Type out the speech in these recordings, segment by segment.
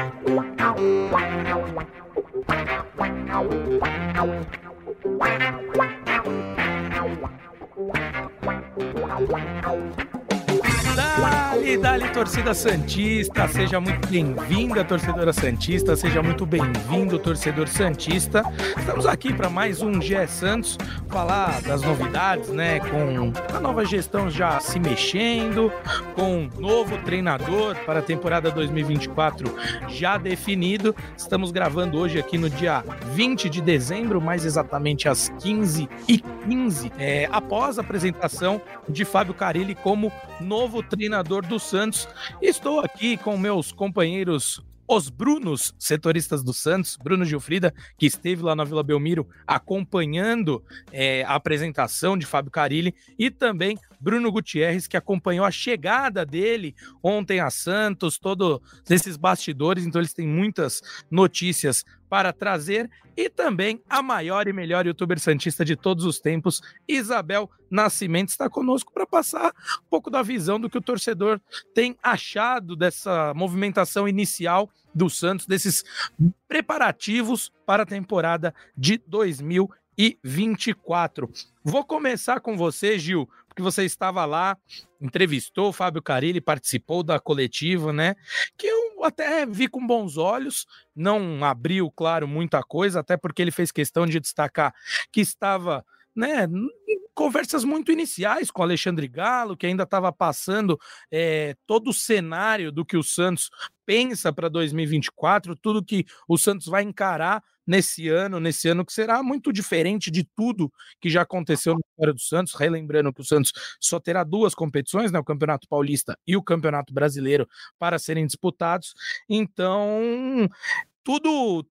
Wow. Dali, dali, torcida Santista, seja muito bem-vinda, torcedora Santista, seja muito bem-vindo, torcedor Santista. Estamos aqui para mais um GE Santos, falar das novidades, né? Com a nova gestão já se mexendo, com um novo treinador para a temporada 2024 já definido. Estamos gravando hoje aqui no dia 20 de dezembro, mais exatamente às 15 e 15, é, após a apresentação de Fábio Carilli como novo treinador do Santos. Estou aqui com meus companheiros os Brunos, setoristas do Santos, Bruno Gilfrida, que esteve lá na Vila Belmiro acompanhando é, a apresentação de Fábio Carilli, e também Bruno Gutierrez, que acompanhou a chegada dele ontem a Santos, todos esses bastidores, então eles têm muitas notícias para trazer e também a maior e melhor youtuber santista de todos os tempos, Isabel Nascimento, está conosco para passar um pouco da visão do que o torcedor tem achado dessa movimentação inicial do Santos, desses preparativos para a temporada de 2024. Vou começar com você, Gil, porque você estava lá, entrevistou o Fábio Carilli, participou da coletiva, né? Que eu até vi com bons olhos, não abriu, claro, muita coisa, até porque ele fez questão de destacar que estava né, conversas muito iniciais com Alexandre Galo, que ainda estava passando é, todo o cenário do que o Santos pensa para 2024, tudo que o Santos vai encarar nesse ano, nesse ano que será muito diferente de tudo que já aconteceu na história do Santos, relembrando que o Santos só terá duas competições, né, o Campeonato Paulista e o Campeonato Brasileiro para serem disputados. Então, tudo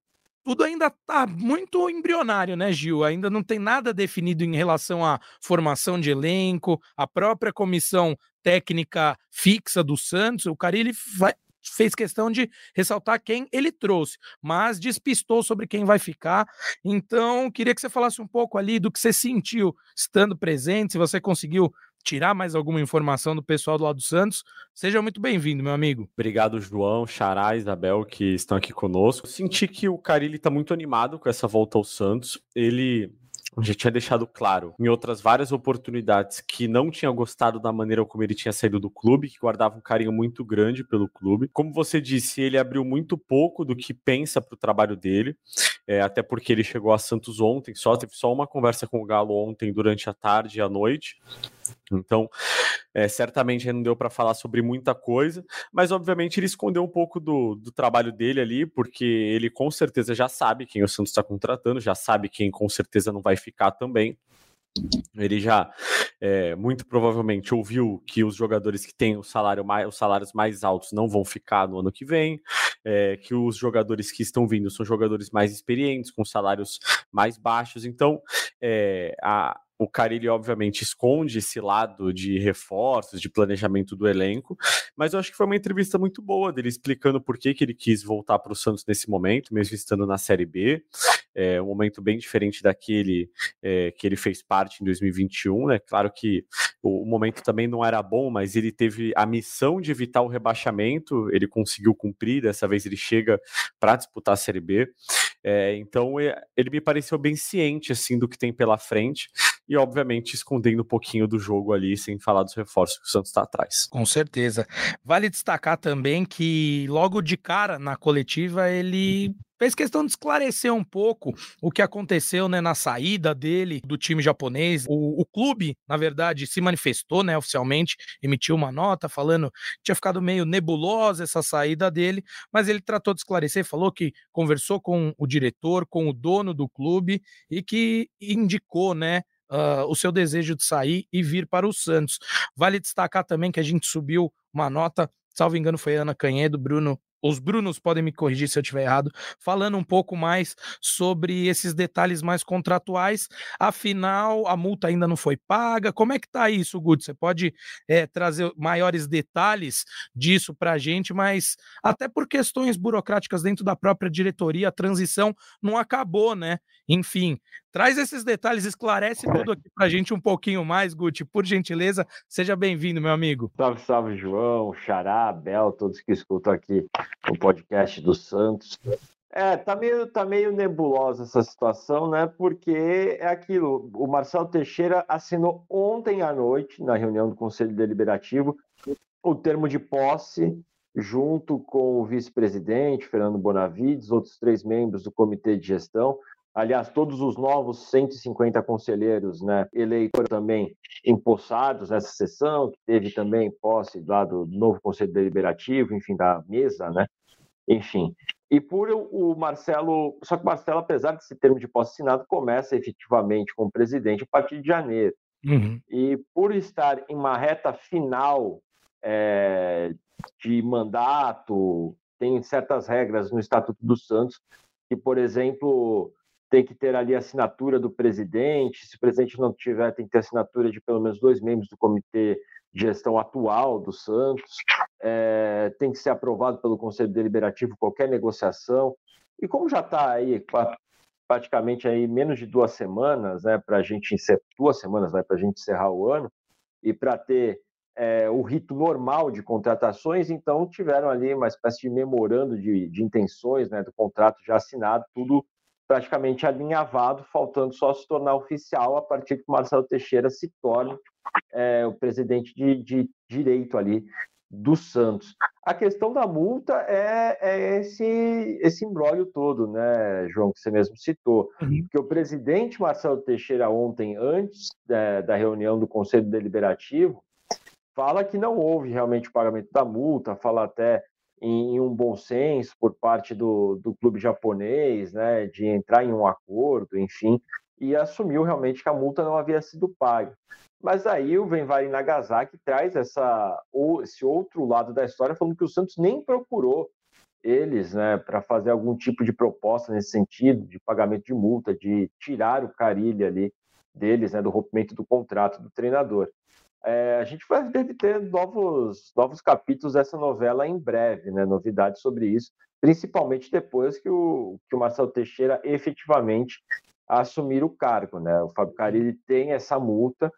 tudo ainda está muito embrionário, né, Gil? Ainda não tem nada definido em relação à formação de elenco, a própria comissão técnica fixa do Santos. O Carilli vai, fez questão de ressaltar quem ele trouxe, mas despistou sobre quem vai ficar. Então, queria que você falasse um pouco ali do que você sentiu estando presente, se você conseguiu tirar mais alguma informação do pessoal do lado do Santos, seja muito bem-vindo, meu amigo. Obrigado, João, Xará, Isabel, que estão aqui conosco. Senti que o Carilli está muito animado com essa volta ao Santos. Ele já tinha deixado claro em outras várias oportunidades que não tinha gostado da maneira como ele tinha saído do clube, que guardava um carinho muito grande pelo clube. Como você disse, ele abriu muito pouco do que pensa para o trabalho dele, é, até porque ele chegou a Santos ontem, só teve só uma conversa com o Galo ontem durante a tarde e a noite. Então, é, certamente não deu para falar sobre muita coisa, mas obviamente ele escondeu um pouco do, do trabalho dele ali, porque ele com certeza já sabe quem o Santos está contratando, já sabe quem com certeza não vai ficar também. Ele já é, muito provavelmente ouviu que os jogadores que têm o salário mais, os salários mais altos não vão ficar no ano que vem, é, que os jogadores que estão vindo são jogadores mais experientes, com salários mais baixos. Então, é, a, o Carilli, obviamente, esconde esse lado de reforços, de planejamento do elenco, mas eu acho que foi uma entrevista muito boa dele explicando por que, que ele quis voltar para o Santos nesse momento, mesmo estando na Série B. É um momento bem diferente daquele é, que ele fez parte em 2021, né? Claro que o, momento também não era bom, mas ele teve a missão de evitar o rebaixamento, ele conseguiu cumprir, dessa vez ele chega para disputar a Série B. É, então é, ele me pareceu bem ciente assim do que tem pela frente e, obviamente, escondendo um pouquinho do jogo ali, sem falar dos reforços que o Santos está atrás. Com certeza. Vale destacar também que, logo de cara, na coletiva, ele fez questão de esclarecer um pouco o que aconteceu né, na saída dele do time japonês. O, o, clube, na verdade, se manifestou né, oficialmente, emitiu uma nota falando que tinha ficado meio nebulosa essa saída dele, mas ele tratou de esclarecer, falou que conversou com o diretor, com o dono do clube e que indicou, né? Uh, o seu desejo de sair e vir para o Santos. Vale destacar também que a gente subiu uma nota, salvo engano, foi Ana Canhedo, Bruno os Brunos podem me corrigir se eu estiver errado, falando um pouco mais sobre esses detalhes mais contratuais. Afinal, a multa ainda não foi paga. Como é que tá isso, Guto? Você pode é, trazer maiores detalhes disso para a gente, mas até por questões burocráticas dentro da própria diretoria, a transição não acabou, né? Enfim, Traz esses detalhes, esclarece tudo aqui para a gente um pouquinho mais, Guti, por gentileza. Seja bem-vindo, meu amigo. Salve, salve, João, Xará, Bel, todos que escutam aqui o podcast do Santos. É, tá meio, tá meio nebulosa essa situação, né? Porque é aquilo. O Marcelo Teixeira assinou ontem à noite, na reunião do Conselho Deliberativo, o termo de posse, junto com o vice-presidente, Fernando Bonavides, outros três membros do comitê de gestão. Aliás, todos os novos 150 conselheiros né, eleitos também empossados nessa sessão, que teve também posse lá do novo Conselho Deliberativo, enfim, da mesa, né? Enfim, e por o Marcelo, só que o Marcelo, apesar desse termo de posse assinado, começa efetivamente como presidente a partir de janeiro. Uhum. E por estar em uma reta final é, de mandato, tem certas regras no Estatuto dos Santos, que, por exemplo, tem que ter ali a assinatura do presidente, se o presidente não tiver, tem que ter assinatura de pelo menos dois membros do comitê de gestão atual do Santos, é, tem que ser aprovado pelo Conselho Deliberativo qualquer negociação. E como já está aí praticamente aí menos de duas semanas, né, para a gente encerrar, duas semanas, né, para a gente encerrar o ano e para ter é, o rito normal de contratações, então tiveram ali uma espécie de memorando de, de intenções, né, do contrato já assinado, tudo praticamente alinhavado, faltando só se tornar oficial a partir que o Marcelo Teixeira se torne é, o presidente de, de, direito ali do Santos. A questão da multa é, é esse, esse imbróglio todo, né, João, que você mesmo citou. Uhum. Porque o presidente Marcelo Teixeira, ontem, antes é, da reunião do Conselho Deliberativo, fala que não houve realmente o pagamento da multa, fala até em, um bom senso por parte do, do clube japonês, né, de entrar em um acordo, enfim, e assumiu realmente que a multa não havia sido paga. Mas aí o Venvari Nagasaki traz essa, esse outro lado da história, falando que o Santos nem procurou eles né, para fazer algum tipo de proposta nesse sentido, de pagamento de multa, de tirar o Carilli ali deles, né, do rompimento do contrato do treinador. É, a gente vai, deve ter novos, novos capítulos dessa novela em breve, né? Novidades sobre isso, principalmente depois que o, que o Marcelo Teixeira efetivamente assumir o cargo, né? O Fábio Carilli tem essa multa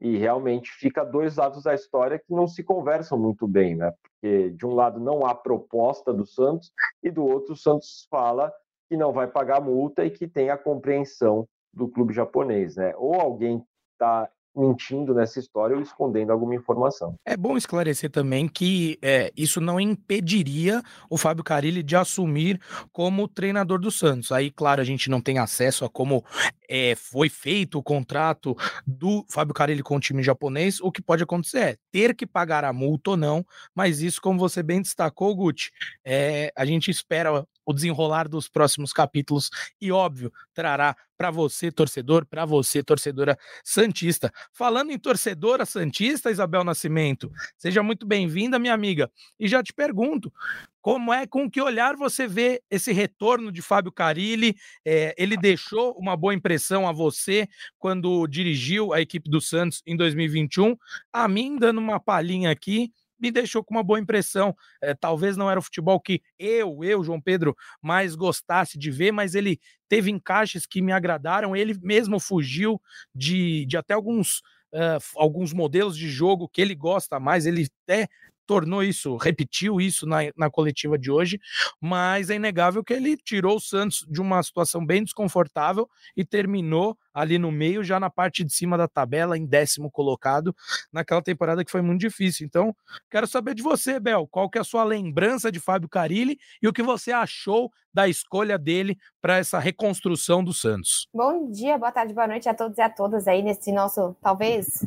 e realmente fica dois lados da história que não se conversam muito bem, né? Porque de um lado não há proposta do Santos e do outro o Santos fala que não vai pagar multa e que tem a compreensão do clube japonês, né? Ou alguém está mentindo nessa história ou escondendo alguma informação. É bom esclarecer também que é, isso não impediria o Fábio Carilli de assumir como treinador do Santos. Aí, claro, a gente não tem acesso a como é, foi feito o contrato do Fábio Carilli com o time japonês. O que pode acontecer é ter que pagar a multa ou não, mas isso, como você bem destacou, Guti, é, a gente espera o desenrolar dos próximos capítulos e, óbvio, trará para você, torcedor, para você, torcedora Santista. Falando em torcedora Santista, Isabel Nascimento, seja muito bem-vinda, minha amiga. E já te pergunto, como é, com que olhar você vê esse retorno de Fábio Carilli? É, ele deixou uma boa impressão a você quando dirigiu a equipe do Santos em 2021. A mim, dando uma palhinha aqui, me deixou com uma boa impressão. É, talvez não era o futebol que eu, eu, João Pedro, mais gostasse de ver, mas ele teve encaixes que me agradaram. Ele mesmo fugiu de, de até alguns. Uh, alguns modelos de jogo que ele gosta mais, ele até tornou isso, repetiu isso na, na coletiva de hoje, mas é inegável que ele tirou o Santos de uma situação bem desconfortável e terminou ali no meio, já na parte de cima da tabela, em décimo colocado, naquela temporada que foi muito difícil. Então, quero saber de você, Bel, qual que é a sua lembrança de Fábio Carilli e o que você achou da escolha dele para essa reconstrução do Santos. Bom dia, boa tarde, boa noite a todos e a todas aí nesse nosso, talvez,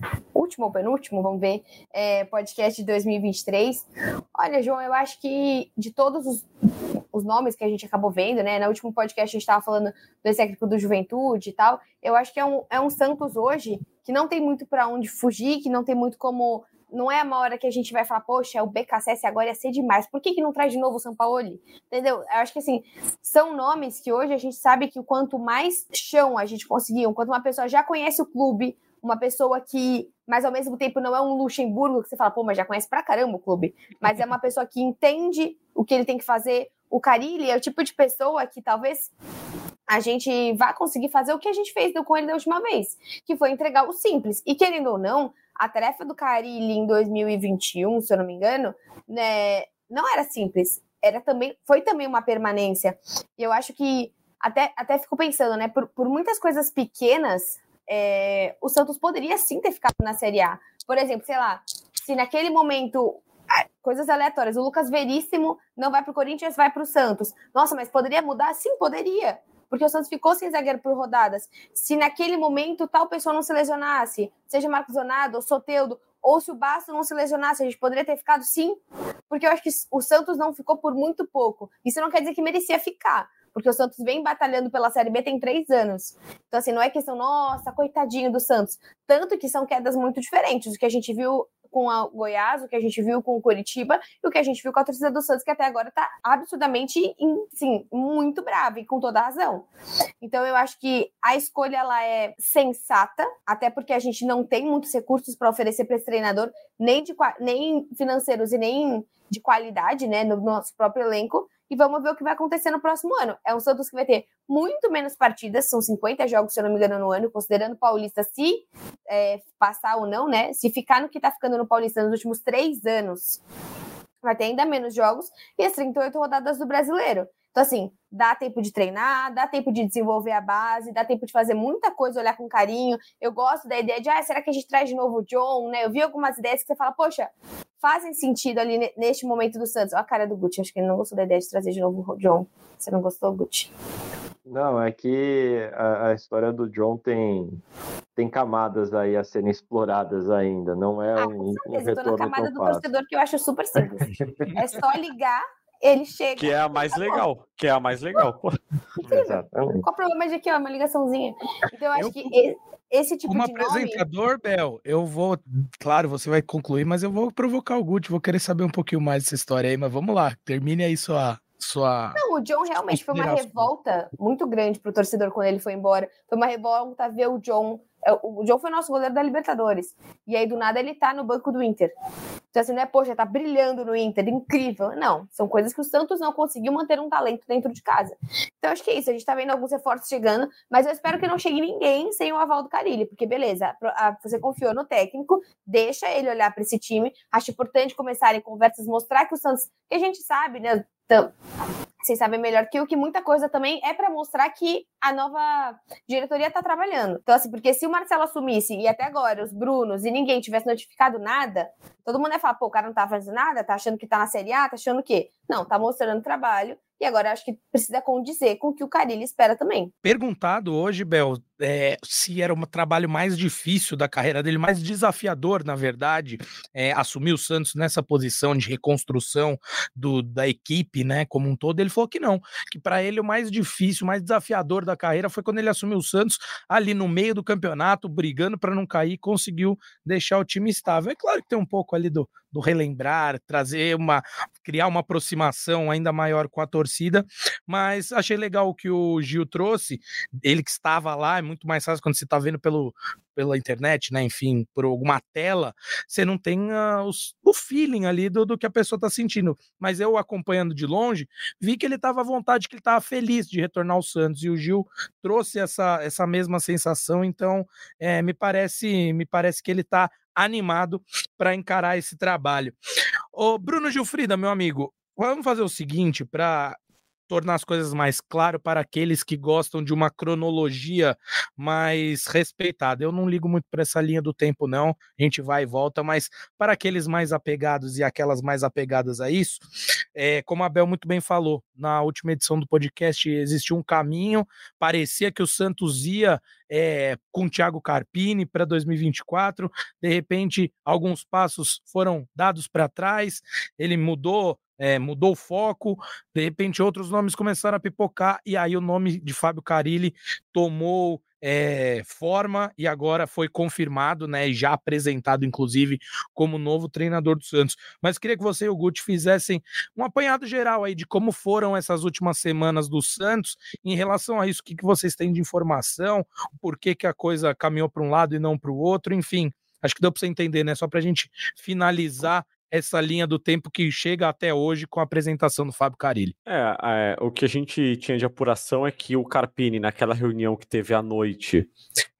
último ou penúltimo, vamos ver, é, podcast de 2023. Olha, João, eu acho que de todos os, os nomes que a gente acabou vendo, né, no último podcast a gente estava falando do técnico do Juventude e tal, eu acho que é um, é um Santos hoje que não tem muito para onde fugir, que não tem muito como. Não é uma hora que a gente vai falar, poxa, o BKSS agora ia ser demais. Por que, que não traz de novo o Sampaoli? Entendeu? Eu acho que assim, são nomes que hoje a gente sabe que quanto mais chão a gente conseguir, quanto uma pessoa já conhece o clube, uma pessoa que, mas ao mesmo tempo não é um Luxemburgo que você fala, pô, mas já conhece pra caramba o clube, mas é uma pessoa que entende o que ele tem que fazer. O Carilli é o tipo de pessoa que talvez a gente vai conseguir fazer o que a gente fez com ele da última vez, que foi entregar o simples. E querendo ou não, a tarefa do Carilli em 2021, se eu não me engano, né, não era simples. Era também, foi também uma permanência. E eu acho que até, até fico pensando, né? Por, por muitas coisas pequenas, é, o Santos poderia sim ter ficado na Série A. Por exemplo, sei lá, se naquele momento coisas aleatórias. O Lucas Veríssimo não vai para o Corinthians, vai para o Santos. Nossa, mas poderia mudar? Sim, poderia. Porque o Santos ficou sem zagueiro por rodadas. Se naquele momento tal pessoa não se lesionasse, seja Marcos Zonado ou Soteudo, ou se o Basto não se lesionasse, a gente poderia ter ficado sim. Porque eu acho que o Santos não ficou por muito pouco. Isso não quer dizer que merecia ficar porque o Santos vem batalhando pela Série B tem três anos. Então, assim, não é questão, nossa, coitadinho do Santos. Tanto que são quedas muito diferentes. O que a gente viu com a Goiás, o que a gente viu com o Curitiba e o que a gente viu com a torcida do Santos, que até agora está absurdamente, sim, muito brava e com toda razão. Então eu acho que a escolha ela é sensata, até porque a gente não tem muitos recursos para oferecer para esse treinador, nem, de, nem financeiros e nem de qualidade, né, no nosso próprio elenco e vamos ver o que vai acontecer no próximo ano. É um Santos que vai ter muito menos partidas, são 50 jogos, se eu não me engano, no ano, considerando o Paulista se é, passar ou não, né? Se ficar no que tá ficando no Paulista nos últimos três anos, vai ter ainda menos jogos e as 38 rodadas do brasileiro. Então, assim, dá tempo de treinar, dá tempo de desenvolver a base, dá tempo de fazer muita coisa, olhar com carinho. Eu gosto da ideia de, ah, será que a gente traz de novo o John, né? Eu vi algumas ideias que você fala, poxa, fazem sentido ali neste momento do Santos. Olha a cara do Gucci, acho que ele não gostou da ideia de trazer de novo o John. Você não gostou, Gucci? Não, é que a, a, história do John tem, tem camadas aí a serem exploradas ainda. Não é ah, um, um retorno na camada do fácil. torcedor que eu acho super simples. é só ligar ele chega. Que é a mais legal. Que é a mais legal. Exatamente. Qual o problema de aqui, ó, uma ligaçãozinha? Então, eu acho eu... que esse tipo Como de apresentador, nome... Bel, eu vou. Claro, você vai concluir, mas eu vou provocar o Gucci, vou querer saber um pouquinho mais dessa história aí, mas vamos lá, termine aí sua. Sua... Não, o John realmente foi uma revolta muito grande pro torcedor quando ele foi embora. Foi uma revolta ver o John o John foi nosso goleiro da Libertadores. E aí, do nada, ele tá no banco do Inter. Então, assim, não é, poxa, tá brilhando no Inter, incrível. Não, são coisas que o Santos não conseguiu manter um talento dentro de casa. Então, acho que é isso. A gente tá vendo alguns reforços chegando, mas eu espero que não chegue ninguém sem o aval do Carilli, porque beleza, você confiou no técnico, deixa ele olhar para esse time. Acho importante começarem conversas, mostrar que o Santos, que a gente sabe, né? Vocês sabem melhor que o que muita coisa também é para mostrar que a nova diretoria está trabalhando. Então, assim, porque se o Marcelo assumisse e até agora os Brunos e ninguém tivesse notificado nada, todo mundo ia falar, pô, o cara não tá fazendo nada, tá achando que tá na Série A, tá achando o quê? Não, tá mostrando trabalho e agora acho que precisa condizer com o que o Carilli espera também. Perguntado hoje, Bel, é, se era um trabalho mais difícil da carreira dele, mais desafiador, na verdade, é, assumir o Santos nessa posição de reconstrução do, da equipe, né, como um todo, ele falou que não, que para ele o mais difícil, o mais desafiador da carreira foi quando ele assumiu o Santos ali no meio do campeonato, brigando para não cair, conseguiu deixar o time estável. É claro que tem um pouco ali do, do relembrar, trazer uma, criar uma aproximação ainda maior com a torcida, mas achei legal o que o Gil trouxe, ele que estava lá, é muito mais fácil quando você está vendo pelo, pela internet, né? Enfim, por alguma tela, você não tem uh, os, o feeling ali do, do que a pessoa está sentindo. Mas eu acompanhando de longe, vi que ele estava à vontade, que ele estava feliz de retornar ao Santos. E o Gil trouxe essa, essa mesma sensação. Então, é, me parece me parece que ele está animado para encarar esse trabalho. Ô, Bruno Gilfrida, meu amigo, vamos fazer o seguinte para tornar as coisas mais claras para aqueles que gostam de uma cronologia mais respeitada. Eu não ligo muito para essa linha do tempo, não. A gente vai e volta, mas para aqueles mais apegados e aquelas mais apegadas a isso, é, como a Bel muito bem falou, na última edição do podcast existiu um caminho, parecia que o Santos ia é, com o Thiago Carpini para 2024. De repente, alguns passos foram dados para trás, ele mudou é, mudou o foco, de repente outros nomes começaram a pipocar, e aí o nome de Fábio Carilli tomou é, forma e agora foi confirmado, né, já apresentado, inclusive, como novo treinador do Santos. Mas queria que você e o Guti fizessem um apanhado geral aí de como foram essas últimas semanas do Santos em relação a isso, o que, que vocês têm de informação, por que, que a coisa caminhou para um lado e não para o outro, enfim. Acho que deu para você entender, né? Só para a gente finalizar essa linha do tempo que chega até hoje com a apresentação do Fábio Carilli. É, é, o que a gente tinha de apuração é que o Carpini, naquela reunião que teve à noite,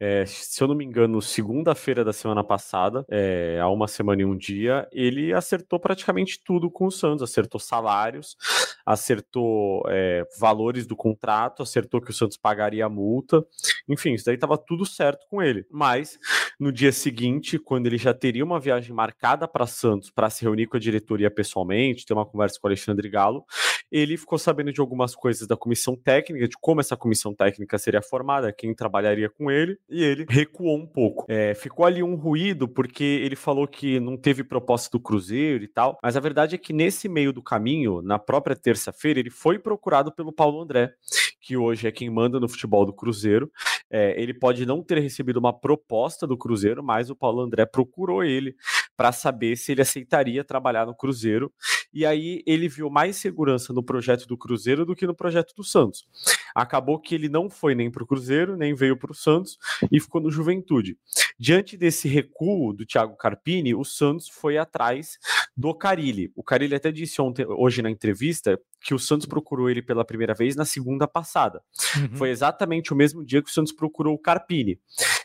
é, se eu não me engano, segunda-feira da semana passada, é, há uma semana e um dia, ele acertou praticamente tudo com o Santos, acertou salários, acertou é, valores do contrato, acertou que o Santos pagaria a multa, enfim, isso daí estava tudo certo com ele. Mas no dia seguinte, quando ele já teria uma viagem marcada para Santos para se reunir com a diretoria pessoalmente, ter uma conversa com o Alexandre Galo, ele ficou sabendo de algumas coisas da comissão técnica, de como essa comissão técnica seria formada, quem trabalharia com ele, e ele recuou um pouco. É, ficou ali um ruído, porque ele falou que não teve proposta do Cruzeiro e tal, mas a verdade é que nesse meio do caminho, na própria terça-feira, ele foi procurado pelo Paulo André, que hoje é quem manda no futebol do Cruzeiro. É, ele pode não ter recebido uma proposta do Cruzeiro, mas o Paulo André procurou ele para saber se ele aceitaria trabalhar no Cruzeiro. E aí ele viu mais segurança no projeto do Cruzeiro do que no projeto do Santos. Acabou que ele não foi nem para o Cruzeiro, nem veio para o Santos e ficou no Juventude. Diante desse recuo do Thiago Carpini, o Santos foi atrás do Carilli. O Carilli até disse ontem, hoje na entrevista que o Santos procurou ele pela primeira vez na segunda passada. Uhum. Foi exatamente o mesmo dia que o Santos procurou o Carpini.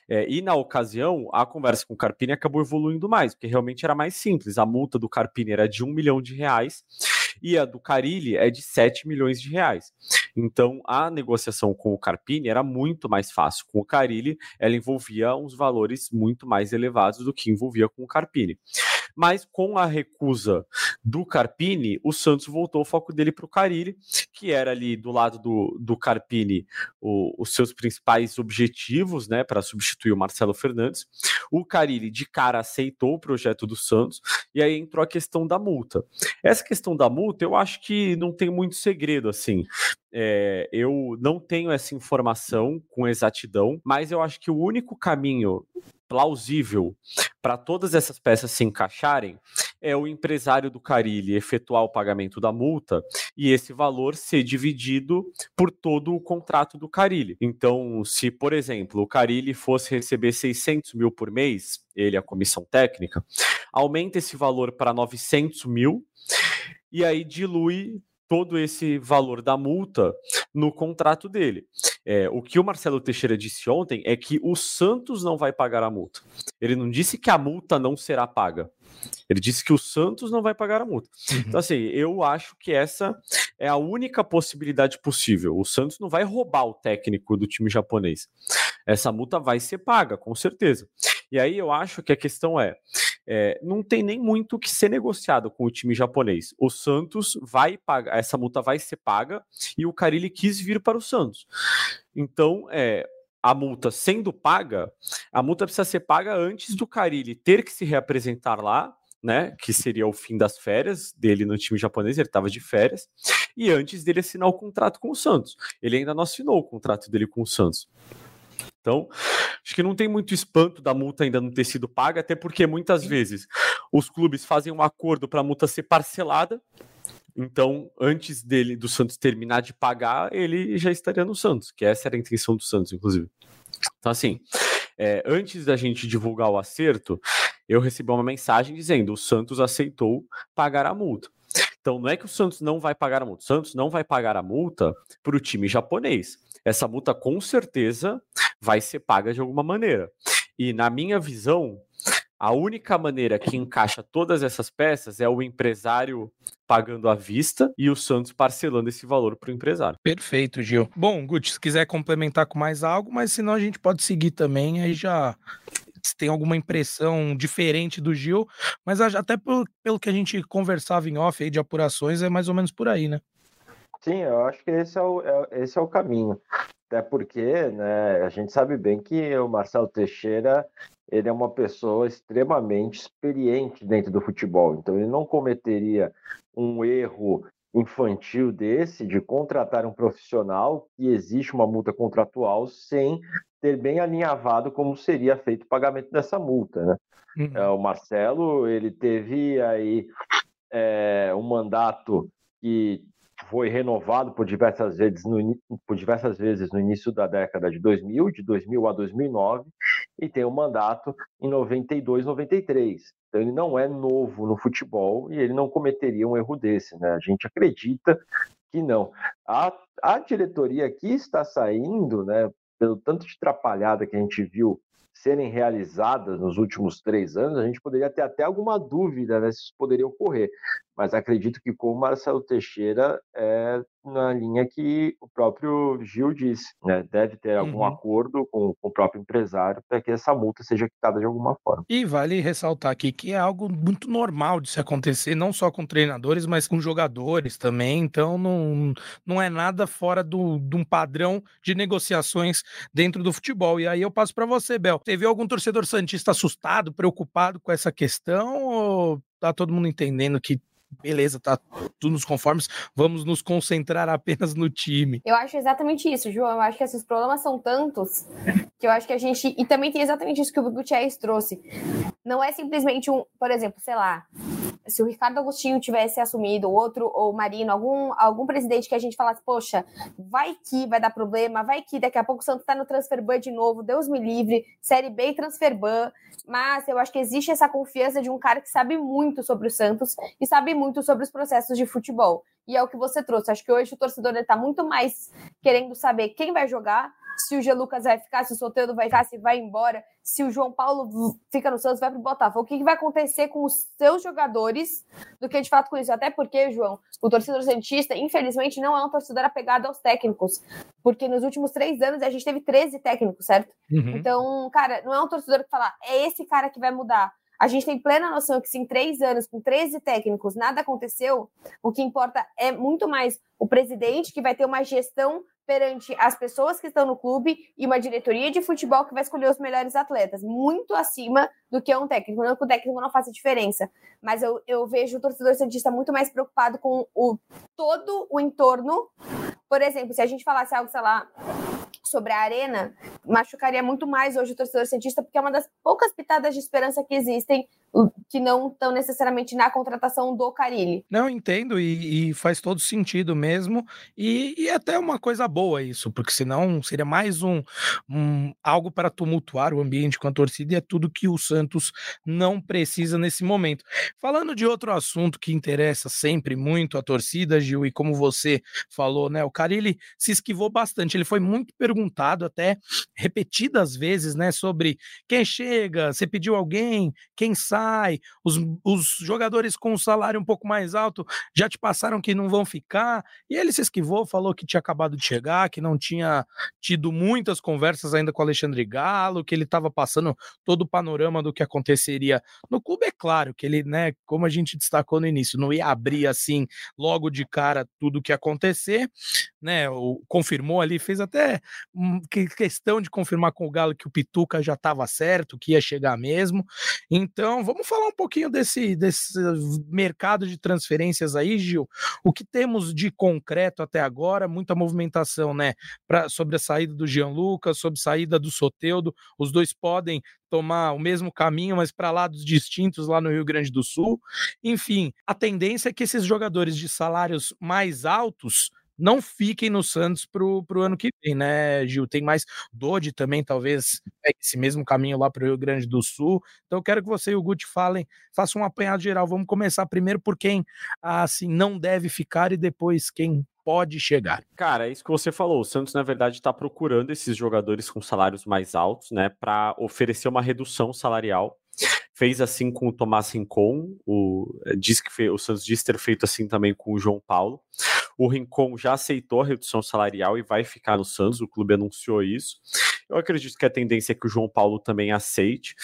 É, e na ocasião, a conversa com o Carpini acabou evoluindo mais, porque realmente era mais simples. A multa do Carpini era de um milhão de reais e a do Carilli é de 7 milhões de reais. Então, a negociação com o Carpini era muito mais fácil. Com o Carilli, ela envolvia uns valores muito mais elevados do que envolvia com o Carpini. Mas com a recusa do Carpini, o Santos voltou o foco dele para o Carilli, que era ali do lado do, do Carpini o, os seus principais objetivos né, para substituir o Marcelo Fernandes. O Carilli de cara aceitou o projeto do Santos e aí entrou a questão da multa. Essa questão da multa eu acho que não tem muito segredo assim. É, eu não tenho essa informação com exatidão, mas eu acho que o único caminho plausível para todas essas peças se encaixarem é o empresário do Carilli efetuar o pagamento da multa e esse valor ser dividido por todo o contrato do Carilli. Então, se, por exemplo, o Carilli fosse receber 600 mil por mês, ele, a comissão técnica, aumenta esse valor para 900 mil e aí dilui todo esse valor da multa no contrato dele. É, o que o Marcelo Teixeira disse ontem é que o Santos não vai pagar a multa. Ele não disse que a multa não será paga. Ele disse que o Santos não vai pagar a multa. Uhum. Então, assim, eu acho que essa é a única possibilidade possível. O Santos não vai roubar o técnico do time japonês. Essa multa vai ser paga, com certeza. E aí eu acho que a questão é: é, não tem nem muito o que ser negociado com o time japonês. O Santos vai pagar, essa multa vai ser paga e o Carilli quis vir para o Santos. Então, é, a multa sendo paga, a multa precisa ser paga antes do Carilli ter que se reapresentar lá, né? Que seria o fim das férias dele no time japonês, ele estava de férias, e antes dele assinar o contrato com o Santos. Ele ainda não assinou o contrato dele com o Santos. Então, acho que não tem muito espanto da multa ainda não ter sido paga, até porque muitas vezes os clubes fazem um acordo para a multa ser parcelada. Então, antes dele do Santos terminar de pagar, ele já estaria no Santos, que essa era a intenção do Santos, inclusive. Então, assim, é, antes da gente divulgar o acerto, eu recebi uma mensagem dizendo: o Santos aceitou pagar a multa. Então, não é que o Santos não vai pagar a multa, o Santos não vai pagar a multa para o time japonês. Essa multa, com certeza, vai ser paga de alguma maneira. E na minha visão, a única maneira que encaixa todas essas peças é o empresário pagando à vista e o Santos parcelando esse valor para o empresário. Perfeito, Gil. Bom, Guti, se quiser complementar com mais algo, mas senão a gente pode seguir também, aí já se tem alguma impressão diferente do Gil, mas até pelo, pelo que a gente conversava em off aí de apurações, é mais ou menos por aí, né? Sim, eu acho que esse é o, é, esse é o caminho. Até porque né, a gente sabe bem que o Marcelo Teixeira ele é uma pessoa extremamente experiente dentro do futebol. Então ele não cometeria um erro infantil desse de contratar um profissional que existe uma multa contratual sem ter bem alinhavado como seria feito o pagamento dessa multa, né? Uhum. É, o Marcelo ele teve aí é, um mandato que foi renovado por diversas vezes no, por diversas vezes no início da década de 2000, de 2000 a 2009, e tem um mandato em 92, 93. Então ele não é novo no futebol e ele não cometeria um erro desse, né? A gente acredita que não. A, a diretoria aqui está saindo, né, pelo tanto de atrapalhada que a gente viu serem realizadas nos últimos três anos, a gente poderia ter até alguma dúvida né, se isso poderia ocorrer. Mas acredito que com o Marcelo Teixeira é na linha que o próprio Gil disse. Né? Deve ter algum uhum. acordo com, com, o próprio empresário para que essa multa seja quitada de alguma forma. E vale ressaltar aqui que é algo muito normal de se acontecer, não só com treinadores, mas com jogadores também. Então não, não é nada fora do, de um padrão de negociações dentro do futebol. E aí eu passo para você, Bel. Teve algum torcedor santista assustado, preocupado com essa questão? Ou tá todo mundo entendendo que beleza, tá tudo nos conformes, vamos nos concentrar apenas no time. Eu acho exatamente isso, João. Eu acho que esses problemas são tantos que eu acho que a gente. E também tem exatamente isso que o Gutierrez trouxe. Não é simplesmente um, por exemplo, sei lá, se o Ricardo Agostinho tivesse assumido, outro, ou Marino, algum, algum presidente que a gente falasse, poxa, vai que vai dar problema, vai que daqui a pouco o Santos tá no transfer ban de novo, Deus me livre, Série B e transfer ban. Mas eu acho que existe essa confiança de um cara que sabe muito sobre o Santos e sabe muito sobre os processos de futebol. E é o que você trouxe. Acho que hoje o torcedor está muito mais querendo saber quem vai jogar, se o G. Lucas vai ficar, se o Soteldo vai ficar, se vai embora, se o João Paulo fica no Santos, vai para o Botafogo. O que, vai acontecer com os seus jogadores do que de fato com isso? Até porque, João, o torcedor Santista, infelizmente, não é um torcedor apegado aos técnicos. Porque nos últimos três anos a gente teve 13 técnicos, certo? Uhum. Então, cara, não é um torcedor que fala, é esse cara que vai mudar. A gente tem plena noção que se em três anos, com 13 técnicos, nada aconteceu, o que importa é muito mais o presidente, que vai ter uma gestão perante as pessoas que estão no clube e uma diretoria de futebol que vai escolher os melhores atletas, muito acima do que um técnico. Não que o técnico não faça diferença, mas eu, eu vejo o torcedor santista muito mais preocupado com o todo o entorno. Por exemplo, se a gente falasse algo, sei lá, sobre a arena, machucaria muito mais hoje o torcedor cientista, porque é uma das poucas pitadas de esperança que existem que não estão necessariamente na contratação do Carilli. Não, entendo, e, e faz todo sentido mesmo, e, e, até uma coisa boa isso, porque senão seria mais um, um algo para tumultuar o ambiente com a torcida, e é tudo que o Santos não precisa nesse momento. Falando de outro assunto que interessa sempre muito a torcida, Gil, e como você falou, né, o Carilli se esquivou bastante, ele foi muito perguntado até repetidas vezes, né, sobre quem chega, você pediu alguém, quem sabe, os, os jogadores com um salário um pouco mais alto já te passaram que não vão ficar, e ele se esquivou, falou que tinha acabado de chegar, que não tinha tido muitas conversas ainda com o Alexandre Galo, que ele estava passando todo o panorama do que aconteceria no clube. É claro que ele, né, como a gente destacou no início, não ia abrir assim logo de cara tudo o que acontecer, né? O, confirmou ali, fez até um, questão de confirmar com o Galo que o Pituca já estava certo, que ia chegar mesmo. Então, vamos falar um pouquinho desse, desse mercado de transferências aí, Gil. O que temos de concreto até agora? Muita movimentação, né? Pra, sobre a saída do Jean Lucas, sobre a saída do Soteudo. Os dois podem tomar o mesmo caminho, mas para lados distintos lá no Rio Grande do Sul. Enfim, a tendência é que esses jogadores de salários mais altos não fiquem no Santos pro, pro ano que vem, né, Gil? Tem mais Dodi também, talvez pegue esse mesmo caminho lá pro Rio Grande do Sul. Então eu quero que você e o Guti falem, façam um apanhado geral. Vamos começar primeiro por quem assim não deve ficar e depois quem pode chegar. Cara, é isso que você falou. O Santos, na verdade, está procurando esses jogadores com salários mais altos, né, para oferecer uma redução salarial fez assim com o Tomás Rincon, o, eh, diz que fez, o Santos diz ter feito assim também com o João Paulo. O Rincon já aceitou a redução salarial e vai ficar no Santos, o clube anunciou isso. Eu acredito que a tendência é que o João Paulo também aceite.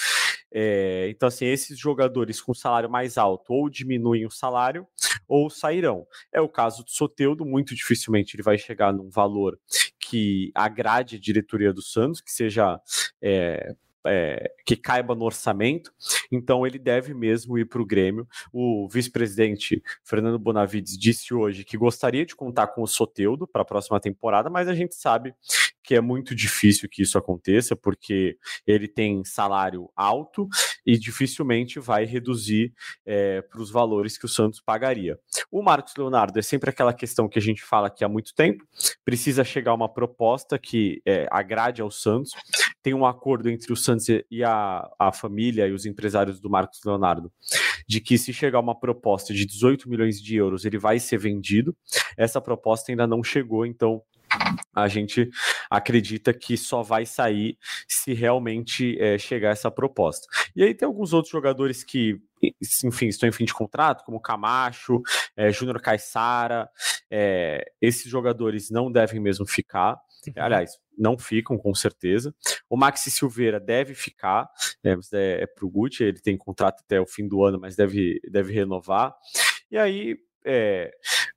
É, então, assim, esses jogadores com salário mais alto ou diminuem o salário ou sairão. É o caso do Soteudo, muito dificilmente ele vai chegar num valor que agrade a diretoria do Santos, que seja é, é, que caiba no orçamento, então ele deve mesmo ir para o Grêmio. O vice-presidente Fernando Bonavides disse hoje que gostaria de contar com o Soteudo para a próxima temporada, mas a gente sabe que é muito difícil que isso aconteça, porque ele tem salário alto e dificilmente vai reduzir é, para os valores que o Santos pagaria. O Marcos Leonardo é sempre aquela questão que a gente fala aqui há muito tempo, precisa chegar uma proposta que é, agrade ao Santos tem um acordo entre o Santos e a, a família e os empresários do Marcos Leonardo de que se chegar uma proposta de 18 milhões de euros, ele vai ser vendido. Essa proposta ainda não chegou, então a gente acredita que só vai sair se realmente é, chegar essa proposta. E aí tem alguns outros jogadores que, enfim, estão em fim de contrato, como Camacho, é, Júnior Caixara. É, esses jogadores não devem mesmo ficar. Uhum. Aliás, não ficam, com certeza. O Maxi Silveira deve ficar, é, é para o Gucci, ele tem contrato até o fim do ano, mas deve, deve renovar. E aí, é,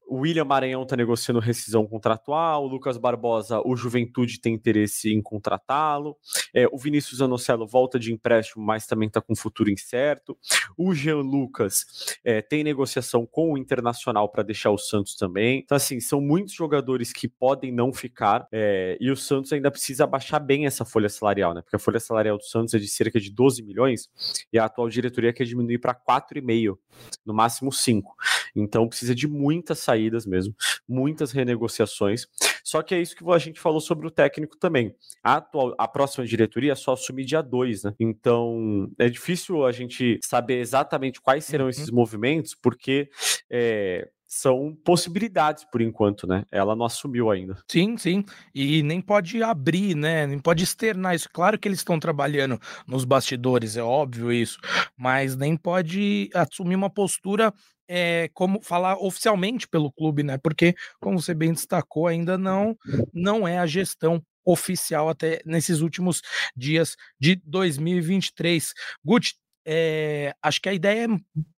o William Maranhão está negociando rescisão contratual, o Lucas Barbosa, o Juventude tem interesse em contratá-lo, é, o Vinícius Anocelo volta de empréstimo, mas também está com futuro incerto, o Jean Lucas é, tem negociação com o Internacional para deixar o Santos também. Então, assim, são muitos jogadores que podem não ficar é, e o Santos ainda precisa baixar bem essa folha salarial, né? Porque a folha salarial do Santos é de cerca de 12 milhões e a atual diretoria quer diminuir para 4,5, no máximo 5. Então, precisa de muita saída saídas mesmo, muitas renegociações. Só que é isso que a gente falou sobre o técnico também. A, atual, a próxima diretoria só assume dia 2, né? Então é difícil a gente saber exatamente quais serão uhum. esses movimentos, porque é, são possibilidades por enquanto, né? Ela não assumiu ainda. Sim, sim. E nem pode abrir, né? Nem pode externar isso. Claro que eles estão trabalhando nos bastidores, é óbvio isso, mas nem pode assumir uma postura é, como falar oficialmente pelo clube, né? Porque, como você bem destacou, ainda não não é a gestão oficial até nesses últimos dias de 2023. Guti, é, acho que a ideia é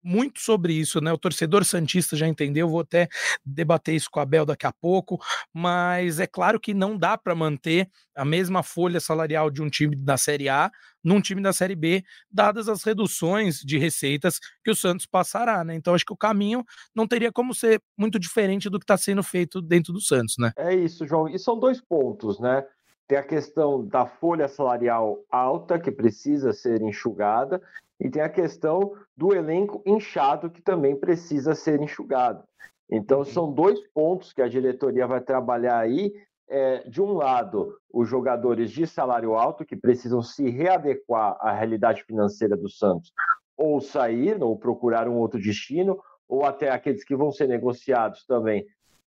muito sobre isso, né? O torcedor Santista já entendeu, vou até debater isso com a Bel daqui a pouco, mas é claro que não dá para manter a mesma folha salarial de um time da Série A num time da Série B, dadas as reduções de receitas que o Santos passará, né? Então acho que o caminho não teria como ser muito diferente do que está sendo feito dentro do Santos, né? É isso, João. E são dois pontos, né? Tem a questão da folha salarial alta, que precisa ser enxugada, e tem a questão do elenco inchado, que também precisa ser enxugado. Então, uhum. são dois pontos que a diretoria vai trabalhar aí. É, de um lado, os jogadores de salário alto, que precisam se readequar à realidade financeira do Santos, ou sair, ou procurar um outro destino, ou até aqueles que vão ser negociados também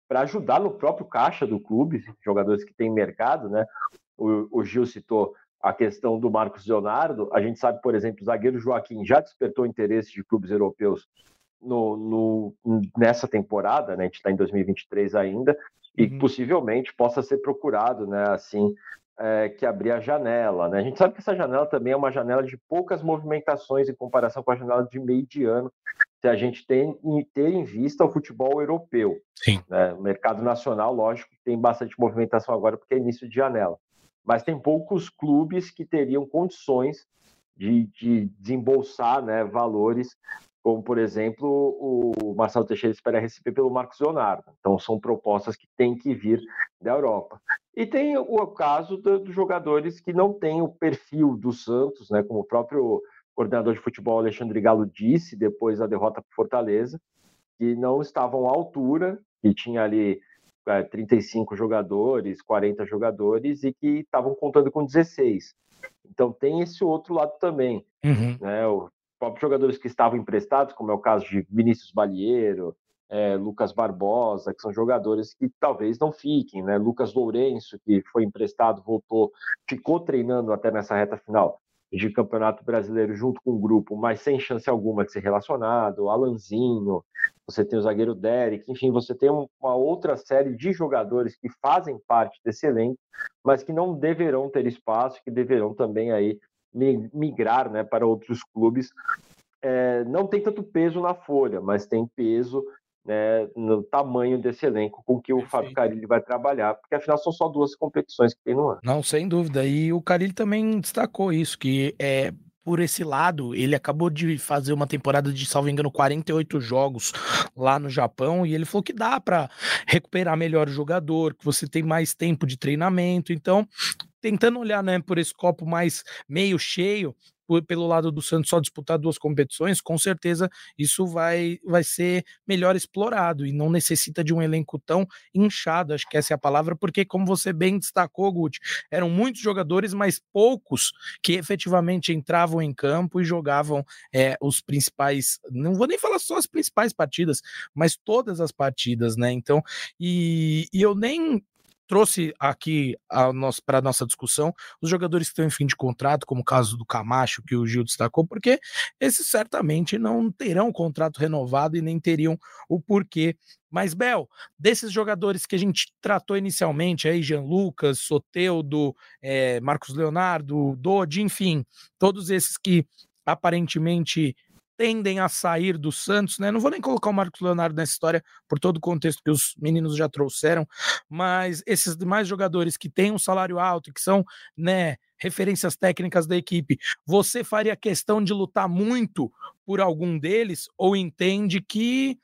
para ajudar no próprio caixa do clube, jogadores que têm mercado, né? O, o Gil citou a questão do Marcos Leonardo. A gente sabe, por exemplo, o zagueiro Joaquim já despertou interesse de clubes europeus no, no nessa temporada, né? A gente está em 2023 ainda, e uhum. possivelmente possa ser procurado, né? Assim, é, que abrir a janela, né? A gente sabe que essa janela também é uma janela de poucas movimentações em comparação com a janela de meio de ano se a gente tem ter em vista o futebol europeu. Sim. Né? O mercado nacional, lógico, tem bastante movimentação agora porque é início de janela. Mas tem poucos clubes que teriam condições de, de desembolsar né, valores, como, por exemplo, o Marcelo Teixeira espera receber pelo Marcos Leonardo. Então, são propostas que têm que vir da Europa. E tem o caso dos jogadores que não têm o perfil do Santos, né, como o próprio coordenador de futebol Alexandre Galo disse depois da derrota para Fortaleza, que não estavam à altura, que tinha ali é, 35 jogadores, 40 jogadores e que estavam contando com 16. Então tem esse outro lado também. Uhum. Né? Os próprios jogadores que estavam emprestados, como é o caso de Vinícius Balieiro, é, Lucas Barbosa, que são jogadores que talvez não fiquem, né? Lucas Lourenço, que foi emprestado, voltou, ficou treinando até nessa reta final de Campeonato Brasileiro junto com o grupo, mas sem chance alguma de ser relacionado, Alanzinho, você tem o zagueiro Derek, enfim, você tem uma outra série de jogadores que fazem parte desse elenco, mas que não deverão ter espaço, que deverão também aí migrar né, para outros clubes. É, não tem tanto peso na folha, mas tem peso né, no tamanho desse elenco com que o Perfeito. Fábio Carilli vai trabalhar, porque afinal são só duas competições que tem no ano. Não, sem dúvida. E o Carilli também destacou isso, que é por esse lado, ele acabou de fazer uma temporada de, salvo engano, 48 jogos lá no Japão, e ele falou que dá para recuperar melhor o jogador, que você tem mais tempo de treinamento. Então, tentando olhar né, por esse copo mais meio cheio, pelo lado do Santos só disputar duas competições, com certeza isso vai, vai ser melhor explorado e não necessita de um elenco tão inchado, acho que essa é a palavra, porque como você bem destacou, Guti, eram muitos jogadores, mas poucos que efetivamente entravam em campo e jogavam é, os principais, não vou nem falar só as principais partidas, mas todas as partidas, né? Então, e, e eu nem trouxe aqui para a nossa discussão os jogadores que estão em fim de contrato, como o caso do Camacho, que o Gil destacou, porque esses certamente não terão contrato renovado e nem teriam o porquê. Mas, Bel, desses jogadores que a gente tratou inicialmente, aí, Jean Lucas, Soteudo, é, Marcos Leonardo, Dodi, enfim, todos esses que aparentemente tendem a sair do Santos, né? Não vou nem colocar o Marcos Leonardo nessa história por todo o contexto que os meninos já trouxeram, mas esses demais jogadores que têm um salário alto e que são, né, referências técnicas da equipe, você faria questão de lutar muito por algum deles ou entende que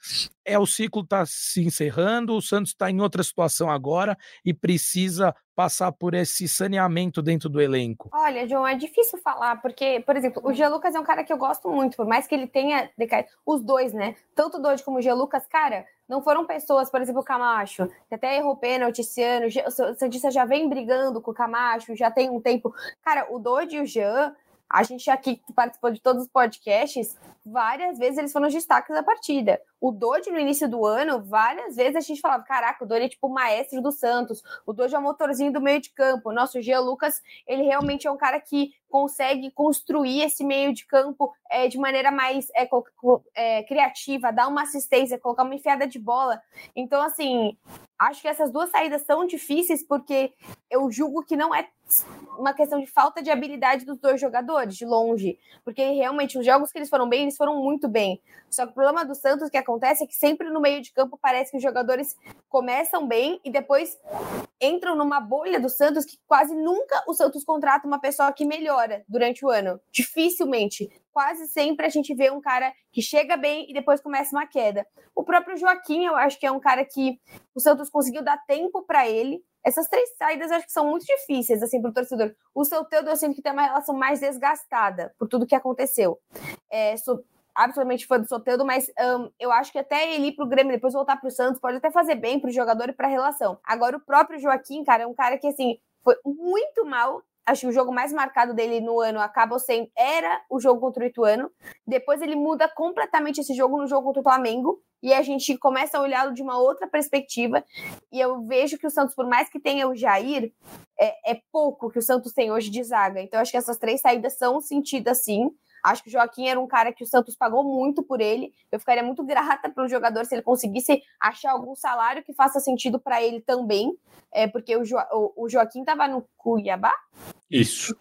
é o ciclo está se encerrando, o Santos está em outra situação agora e precisa passar por esse saneamento dentro do elenco? Olha, João, é difícil falar, porque, por exemplo, o Gia Lucas é um cara que eu gosto muito, por mais que ele tenha decaído, os dois, né? Tanto o como o Gia Lucas, cara, não foram pessoas, por exemplo, o Camacho, que até errou pênalti esse ano, o Santista já vem brigando com o Camacho, já tem um tempo. Cara, o Doide e o Jean, a gente aqui que participou de todos os podcasts, várias vezes eles foram os destaques da partida. O Dodge, no início do ano, várias vezes a gente falava: caraca, o Dodge é tipo o maestro do Santos, o Dodge é o motorzinho do meio de campo. Nosso Gia Lucas, ele realmente é um cara que consegue construir esse meio de campo é, de maneira mais é, é, criativa, dar uma assistência, colocar uma enfiada de bola. Então, assim, acho que essas duas saídas são difíceis porque eu julgo que não é uma questão de falta de habilidade dos dois jogadores, de longe. Porque realmente os jogos que eles foram bem, eles foram muito bem. Só que o problema do Santos que acontece é que sempre no meio de campo parece que os jogadores começam bem e depois entram numa bolha do Santos que quase nunca o Santos contrata uma pessoa que melhora durante o ano. Dificilmente. Quase sempre a gente vê um cara que chega bem e depois começa uma queda. O próprio Joaquim, eu acho que é um cara que o Santos conseguiu dar tempo para ele. Essas três saídas acho que são muito difíceis, assim, para o torcedor. O seu Teudo, eu sinto que tem uma relação mais desgastada por tudo que aconteceu. É, absolutamente fã do Soteldo, mas um, eu acho que até ele ir pro Grêmio depois voltar pro Santos pode até fazer bem pro jogador e pra relação. Agora, o próprio Joaquim, cara, é um cara que, assim, foi muito mal. Acho que o jogo mais marcado dele no ano acaba sendo era o jogo contra o Ituano. Depois ele muda completamente esse jogo no jogo contra o Flamengo. E a gente começa a olhá-lo de uma outra perspectiva. E eu vejo que o Santos, por mais que tenha o Jair, é, é pouco que o Santos tem hoje de zaga. Então, acho que essas três saídas são sentidas sim. Acho que o Joaquim era um cara que o Santos pagou muito por ele. Eu ficaria muito grata para o jogador se ele conseguisse achar algum salário que faça sentido para ele também. É, porque o, jo o, Joaquim estava no Cuiabá? Isso.